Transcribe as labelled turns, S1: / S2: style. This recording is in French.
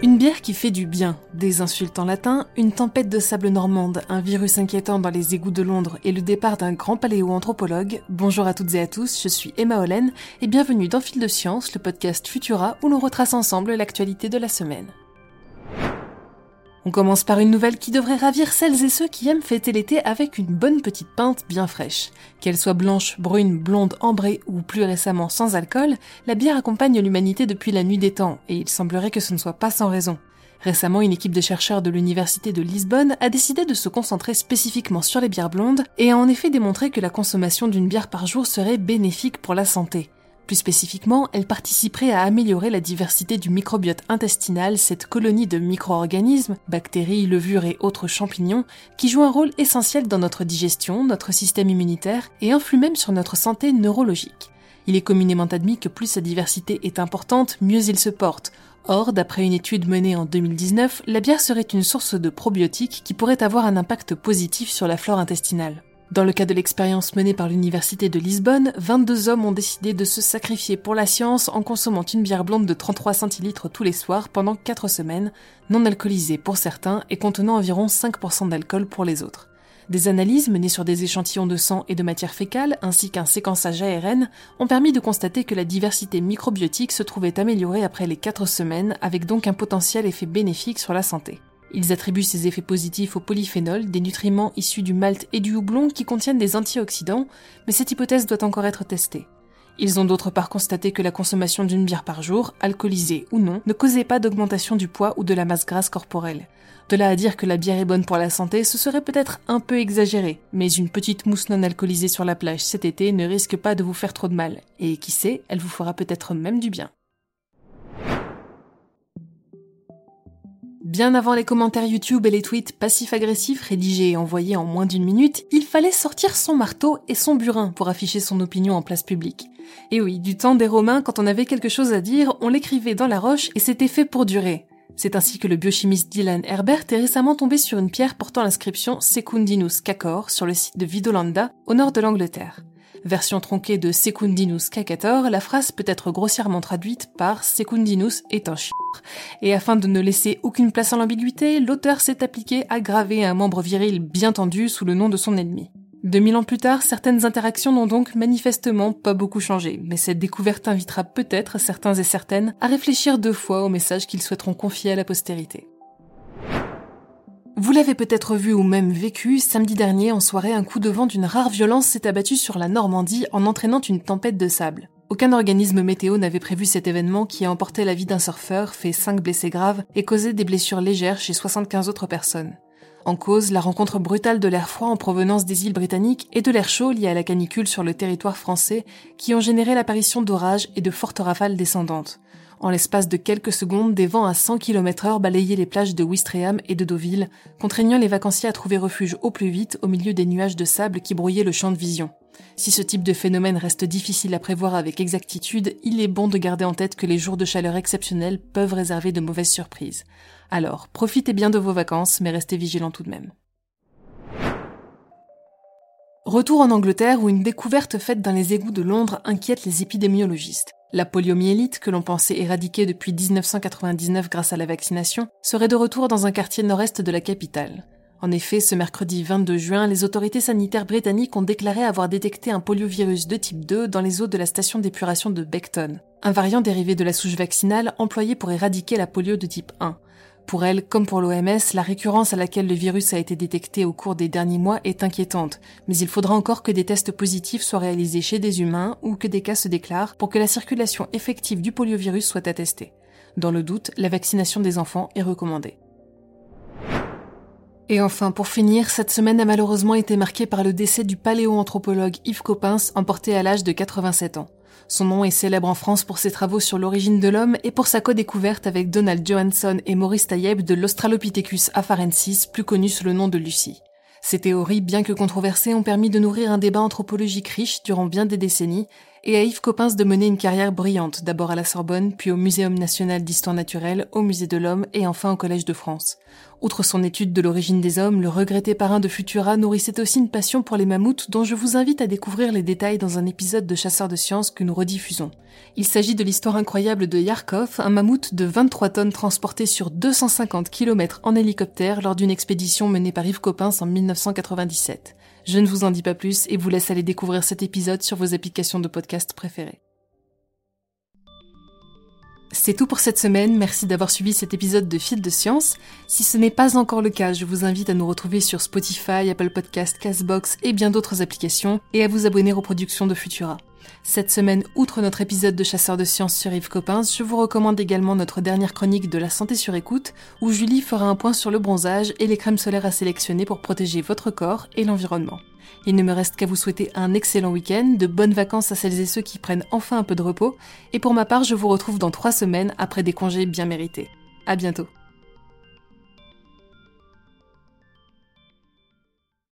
S1: Une bière qui fait du bien, des insultes en latin, une tempête de sable normande, un virus inquiétant dans les égouts de Londres et le départ d'un grand paléoanthropologue. Bonjour à toutes et à tous, je suis Emma Hollen et bienvenue dans Fil de Science, le podcast Futura où l'on retrace ensemble l'actualité de la semaine. On commence par une nouvelle qui devrait ravir celles et ceux qui aiment fêter l'été avec une bonne petite pinte bien fraîche. Qu'elle soit blanche, brune, blonde, ambrée ou plus récemment sans alcool, la bière accompagne l'humanité depuis la nuit des temps, et il semblerait que ce ne soit pas sans raison. Récemment, une équipe de chercheurs de l'Université de Lisbonne a décidé de se concentrer spécifiquement sur les bières blondes et a en effet démontré que la consommation d'une bière par jour serait bénéfique pour la santé. Plus spécifiquement, elle participerait à améliorer la diversité du microbiote intestinal, cette colonie de micro-organismes, bactéries, levures et autres champignons, qui jouent un rôle essentiel dans notre digestion, notre système immunitaire et influent même sur notre santé neurologique. Il est communément admis que plus sa diversité est importante, mieux il se porte. Or, d'après une étude menée en 2019, la bière serait une source de probiotiques qui pourrait avoir un impact positif sur la flore intestinale. Dans le cas de l'expérience menée par l'Université de Lisbonne, 22 hommes ont décidé de se sacrifier pour la science en consommant une bière blonde de 33 centilitres tous les soirs pendant 4 semaines, non alcoolisée pour certains et contenant environ 5% d'alcool pour les autres. Des analyses menées sur des échantillons de sang et de matière fécale, ainsi qu'un séquençage ARN, ont permis de constater que la diversité microbiotique se trouvait améliorée après les 4 semaines, avec donc un potentiel effet bénéfique sur la santé. Ils attribuent ces effets positifs au polyphénol, des nutriments issus du malt et du houblon qui contiennent des antioxydants, mais cette hypothèse doit encore être testée. Ils ont d'autre part constaté que la consommation d'une bière par jour, alcoolisée ou non, ne causait pas d'augmentation du poids ou de la masse grasse corporelle. De là à dire que la bière est bonne pour la santé, ce serait peut-être un peu exagéré, mais une petite mousse non alcoolisée sur la plage cet été ne risque pas de vous faire trop de mal, et qui sait, elle vous fera peut-être même du bien. Bien avant les commentaires YouTube et les tweets passifs-agressifs rédigés et envoyés en moins d'une minute, il fallait sortir son marteau et son burin pour afficher son opinion en place publique. Et oui, du temps des Romains, quand on avait quelque chose à dire, on l'écrivait dans la roche et c'était fait pour durer. C'est ainsi que le biochimiste Dylan Herbert est récemment tombé sur une pierre portant l'inscription Secundinus cacor sur le site de Vidolanda, au nord de l'Angleterre. Version tronquée de Secundinus cacator, la phrase peut être grossièrement traduite par Secundinus est un chien. Et afin de ne laisser aucune place à l'ambiguïté, l'auteur s'est appliqué à graver un membre viril bien tendu sous le nom de son ennemi. 2000 ans plus tard, certaines interactions n'ont donc manifestement pas beaucoup changé, mais cette découverte invitera peut-être certains et certaines à réfléchir deux fois au message qu'ils souhaiteront confier à la postérité. Vous l'avez peut-être vu ou même vécu, samedi dernier en soirée, un coup de vent d'une rare violence s'est abattu sur la Normandie en entraînant une tempête de sable. Aucun organisme météo n'avait prévu cet événement qui a emporté la vie d'un surfeur, fait 5 blessés graves et causé des blessures légères chez 75 autres personnes. En cause, la rencontre brutale de l'air froid en provenance des îles britanniques et de l'air chaud lié à la canicule sur le territoire français qui ont généré l'apparition d'orages et de fortes rafales descendantes. En l'espace de quelques secondes, des vents à 100 km heure balayaient les plages de Ouistreham et de Deauville, contraignant les vacanciers à trouver refuge au plus vite au milieu des nuages de sable qui brouillaient le champ de vision. Si ce type de phénomène reste difficile à prévoir avec exactitude, il est bon de garder en tête que les jours de chaleur exceptionnels peuvent réserver de mauvaises surprises. Alors, profitez bien de vos vacances, mais restez vigilants tout de même. Retour en Angleterre où une découverte faite dans les égouts de Londres inquiète les épidémiologistes. La poliomyélite, que l'on pensait éradiquer depuis 1999 grâce à la vaccination, serait de retour dans un quartier nord-est de la capitale. En effet, ce mercredi 22 juin, les autorités sanitaires britanniques ont déclaré avoir détecté un poliovirus de type 2 dans les eaux de la station d'épuration de Beckton, un variant dérivé de la souche vaccinale employée pour éradiquer la polio de type 1. Pour elle, comme pour l'OMS, la récurrence à laquelle le virus a été détecté au cours des derniers mois est inquiétante, mais il faudra encore que des tests positifs soient réalisés chez des humains ou que des cas se déclarent pour que la circulation effective du poliovirus soit attestée. Dans le doute, la vaccination des enfants est recommandée. Et enfin, pour finir, cette semaine a malheureusement été marquée par le décès du paléoanthropologue Yves Coppens, emporté à l'âge de 87 ans. Son nom est célèbre en France pour ses travaux sur l'origine de l'homme et pour sa co-découverte avec Donald Johansson et Maurice Taïeb de l'Australopithecus afarensis, plus connu sous le nom de Lucie. Ces théories, bien que controversées, ont permis de nourrir un débat anthropologique riche durant bien des décennies, et à Yves Coppens de mener une carrière brillante, d'abord à la Sorbonne, puis au Muséum national d'histoire naturelle, au Musée de l'Homme et enfin au Collège de France. Outre son étude de l'origine des hommes, le regretté parrain de Futura nourrissait aussi une passion pour les mammouths dont je vous invite à découvrir les détails dans un épisode de Chasseurs de sciences que nous rediffusons. Il s'agit de l'histoire incroyable de Yarkov, un mammouth de 23 tonnes transporté sur 250 km en hélicoptère lors d'une expédition menée par Yves Coppens en 1997. Je ne vous en dis pas plus et vous laisse aller découvrir cet épisode sur vos applications de podcast préférées. C'est tout pour cette semaine, merci d'avoir suivi cet épisode de Fil de Science. Si ce n'est pas encore le cas, je vous invite à nous retrouver sur Spotify, Apple Podcast, Castbox et bien d'autres applications, et à vous abonner aux productions de Futura. Cette semaine, outre notre épisode de Chasseurs de Sciences sur Yves Coppens, je vous recommande également notre dernière chronique de la santé sur écoute, où Julie fera un point sur le bronzage et les crèmes solaires à sélectionner pour protéger votre corps et l'environnement. Il ne me reste qu'à vous souhaiter un excellent week-end, de bonnes vacances à celles et ceux qui prennent enfin un peu de repos, et pour ma part, je vous retrouve dans trois semaines après des congés bien mérités. À bientôt.